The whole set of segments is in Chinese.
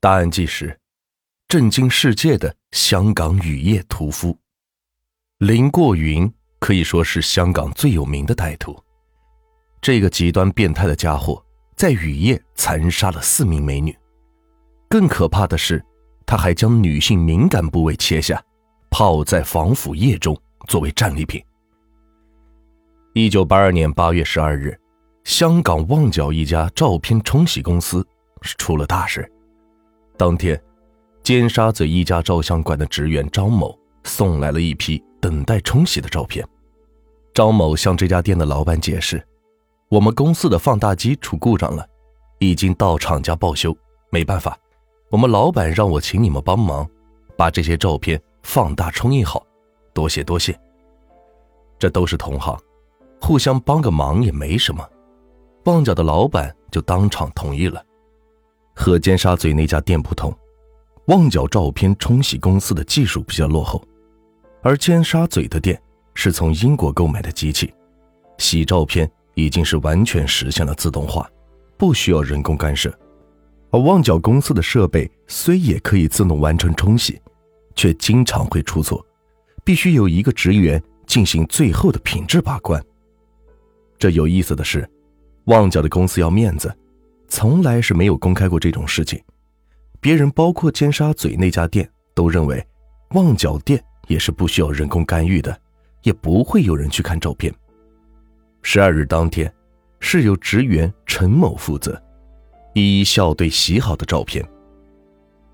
答案即是震惊世界的香港雨夜屠夫林过云，可以说是香港最有名的歹徒。这个极端变态的家伙在雨夜残杀了四名美女，更可怕的是，他还将女性敏感部位切下，泡在防腐液中作为战利品。一九八二年八月十二日，香港旺角一家照片冲洗公司是出了大事。当天，尖沙咀一家照相馆的职员张某送来了一批等待冲洗的照片。张某向这家店的老板解释：“我们公司的放大机出故障了，已经到厂家报修，没办法，我们老板让我请你们帮忙，把这些照片放大冲印好，多谢多谢。”这都是同行，互相帮个忙也没什么。旺角的老板就当场同意了。和尖沙咀那家店不同，旺角照片冲洗公司的技术比较落后，而尖沙咀的店是从英国购买的机器，洗照片已经是完全实现了自动化，不需要人工干涉。而旺角公司的设备虽也可以自动完成冲洗，却经常会出错，必须有一个职员进行最后的品质把关。这有意思的是，旺角的公司要面子。从来是没有公开过这种事情，别人包括尖沙咀那家店都认为，旺角店也是不需要人工干预的，也不会有人去看照片。十二日当天，是由职员陈某负责，一一校对洗好的照片。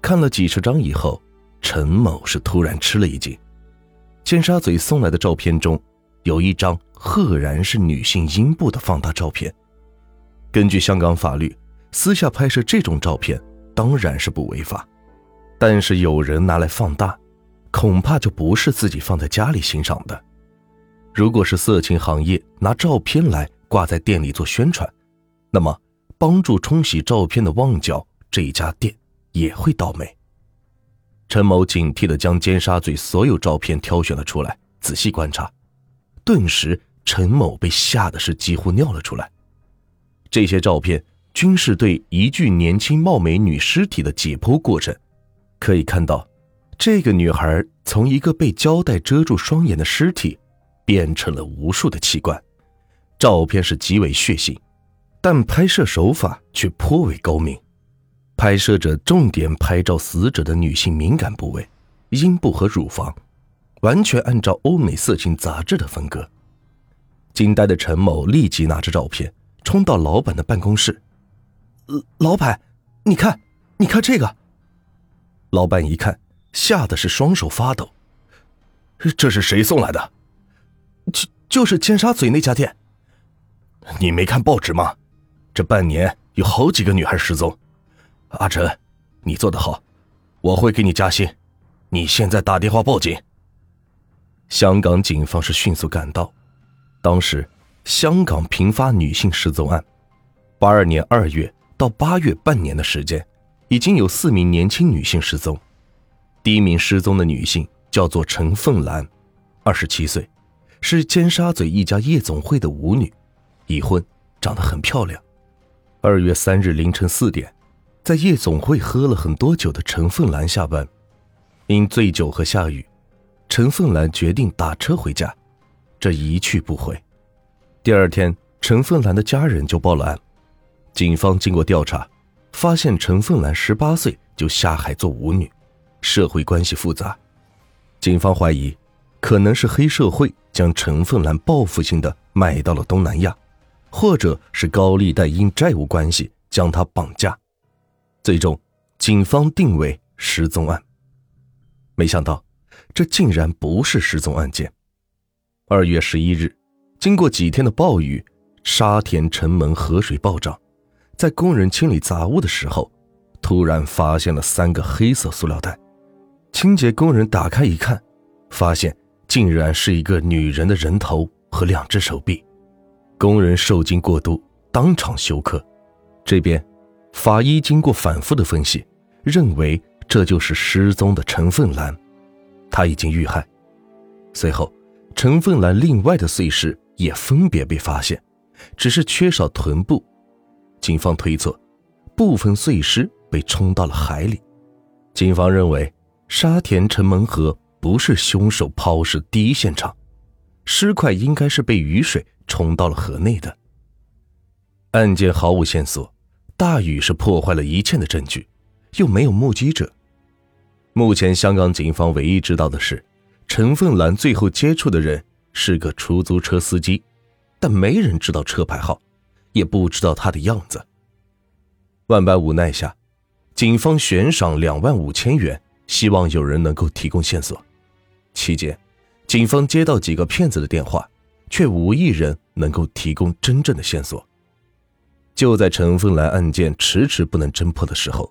看了几十张以后，陈某是突然吃了一惊，尖沙咀送来的照片中，有一张赫然是女性阴部的放大照片。根据香港法律。私下拍摄这种照片当然是不违法，但是有人拿来放大，恐怕就不是自己放在家里欣赏的。如果是色情行业拿照片来挂在店里做宣传，那么帮助冲洗照片的旺角这一家店也会倒霉。陈某警惕地将尖沙咀所有照片挑选了出来，仔细观察，顿时陈某被吓得是几乎尿了出来。这些照片。均是对一具年轻貌美女尸体的解剖过程，可以看到，这个女孩从一个被胶带遮住双眼的尸体，变成了无数的器官。照片是极为血腥，但拍摄手法却颇为高明。拍摄者重点拍照死者的女性敏感部位，阴部和乳房，完全按照欧美色情杂志的风格。惊呆的陈某立即拿着照片冲到老板的办公室。老板，你看，你看这个。老板一看，吓得是双手发抖。这是谁送来的？就就是尖沙咀那家店。你没看报纸吗？这半年有好几个女孩失踪。阿陈，你做得好，我会给你加薪。你现在打电话报警。香港警方是迅速赶到。当时，香港频发女性失踪案。八二年二月。到八月半年的时间，已经有四名年轻女性失踪。第一名失踪的女性叫做陈凤兰，二十七岁，是尖沙咀一家夜总会的舞女，已婚，长得很漂亮。二月三日凌晨四点，在夜总会喝了很多酒的陈凤兰下班，因醉酒和下雨，陈凤兰决定打车回家，这一去不回。第二天，陈凤兰的家人就报了案。警方经过调查，发现陈凤兰十八岁就下海做舞女，社会关系复杂。警方怀疑，可能是黑社会将陈凤兰报复性的卖到了东南亚，或者是高利贷因债务关系将她绑架。最终，警方定为失踪案。没想到，这竟然不是失踪案件。二月十一日，经过几天的暴雨，沙田城门河水暴涨。在工人清理杂物的时候，突然发现了三个黑色塑料袋。清洁工人打开一看，发现竟然是一个女人的人头和两只手臂。工人受惊过度，当场休克。这边，法医经过反复的分析，认为这就是失踪的陈凤兰，她已经遇害。随后，陈凤兰另外的碎尸也分别被发现，只是缺少臀部。警方推测，部分碎尸被冲到了海里。警方认为，沙田城门河不是凶手抛尸第一现场，尸块应该是被雨水冲到了河内的。案件毫无线索，大雨是破坏了一切的证据，又没有目击者。目前，香港警方唯一知道的是，陈凤兰最后接触的人是个出租车司机，但没人知道车牌号，也不知道他的样子。万般无奈下，警方悬赏两万五千元，希望有人能够提供线索。期间，警方接到几个骗子的电话，却无一人能够提供真正的线索。就在陈凤兰案件迟迟不能侦破的时候。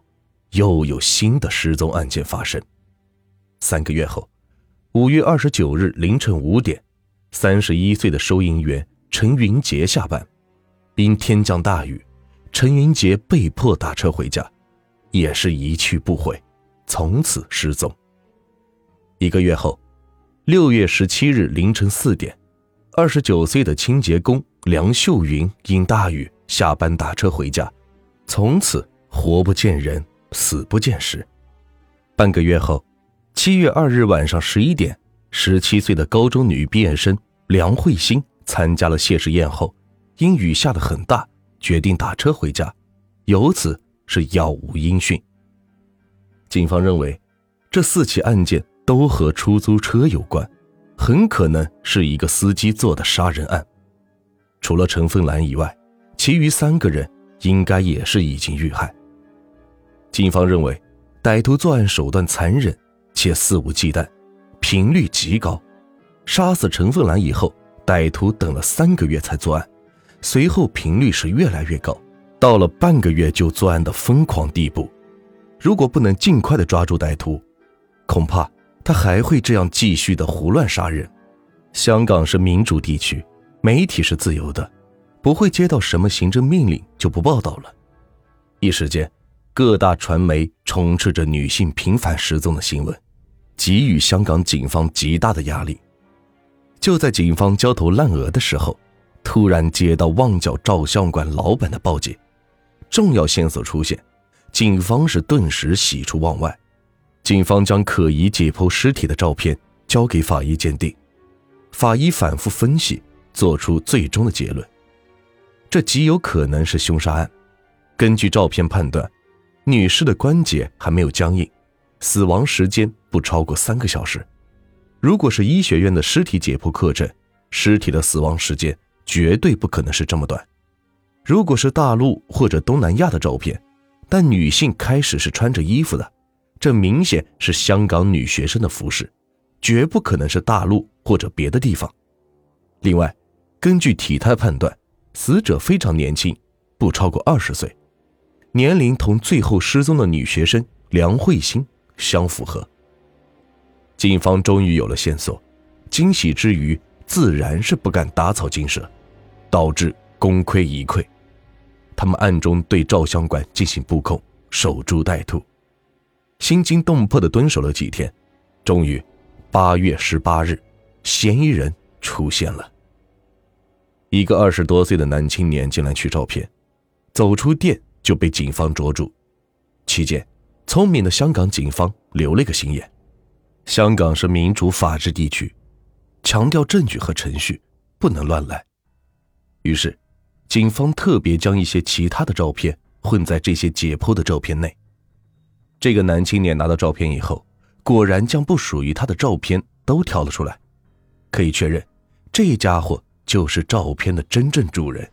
又有新的失踪案件发生。三个月后，五月二十九日凌晨五点，三十一岁的收银员陈云杰下班，因天降大雨，陈云杰被迫打车回家，也是一去不回，从此失踪。一个月后，六月十七日凌晨四点，二十九岁的清洁工梁秀云因大雨下班打车回家，从此活不见人。死不见尸。半个月后，七月二日晚上十一点，十七岁的高中女毕业生梁慧欣参加了谢师宴后，因雨下的很大，决定打车回家，由此是杳无音讯。警方认为，这四起案件都和出租车有关，很可能是一个司机做的杀人案。除了陈凤兰以外，其余三个人应该也是已经遇害。警方认为，歹徒作案手段残忍且肆无忌惮，频率极高。杀死陈凤兰以后，歹徒等了三个月才作案，随后频率是越来越高，到了半个月就作案的疯狂地步。如果不能尽快的抓住歹徒，恐怕他还会这样继续的胡乱杀人。香港是民主地区，媒体是自由的，不会接到什么行政命令就不报道了。一时间。各大传媒充斥着女性频繁失踪的新闻，给予香港警方极大的压力。就在警方焦头烂额的时候，突然接到旺角照相馆老板的报警，重要线索出现，警方是顿时喜出望外。警方将可疑解剖尸体的照片交给法医鉴定，法医反复分析，做出最终的结论：这极有可能是凶杀案。根据照片判断。女士的关节还没有僵硬，死亡时间不超过三个小时。如果是医学院的尸体解剖课程，尸体的死亡时间绝对不可能是这么短。如果是大陆或者东南亚的照片，但女性开始是穿着衣服的，这明显是香港女学生的服饰，绝不可能是大陆或者别的地方。另外，根据体态判断，死者非常年轻，不超过二十岁。年龄同最后失踪的女学生梁慧欣相符合，警方终于有了线索，惊喜之余自然是不敢打草惊蛇，导致功亏一篑。他们暗中对照相馆进行布控，守株待兔，心惊动魄的蹲守了几天，终于，八月十八日，嫌疑人出现了。一个二十多岁的男青年进来取照片，走出店。就被警方捉住，期间，聪明的香港警方留了个心眼。香港是民主法治地区，强调证据和程序，不能乱来。于是，警方特别将一些其他的照片混在这些解剖的照片内。这个男青年拿到照片以后，果然将不属于他的照片都挑了出来，可以确认，这家伙就是照片的真正主人。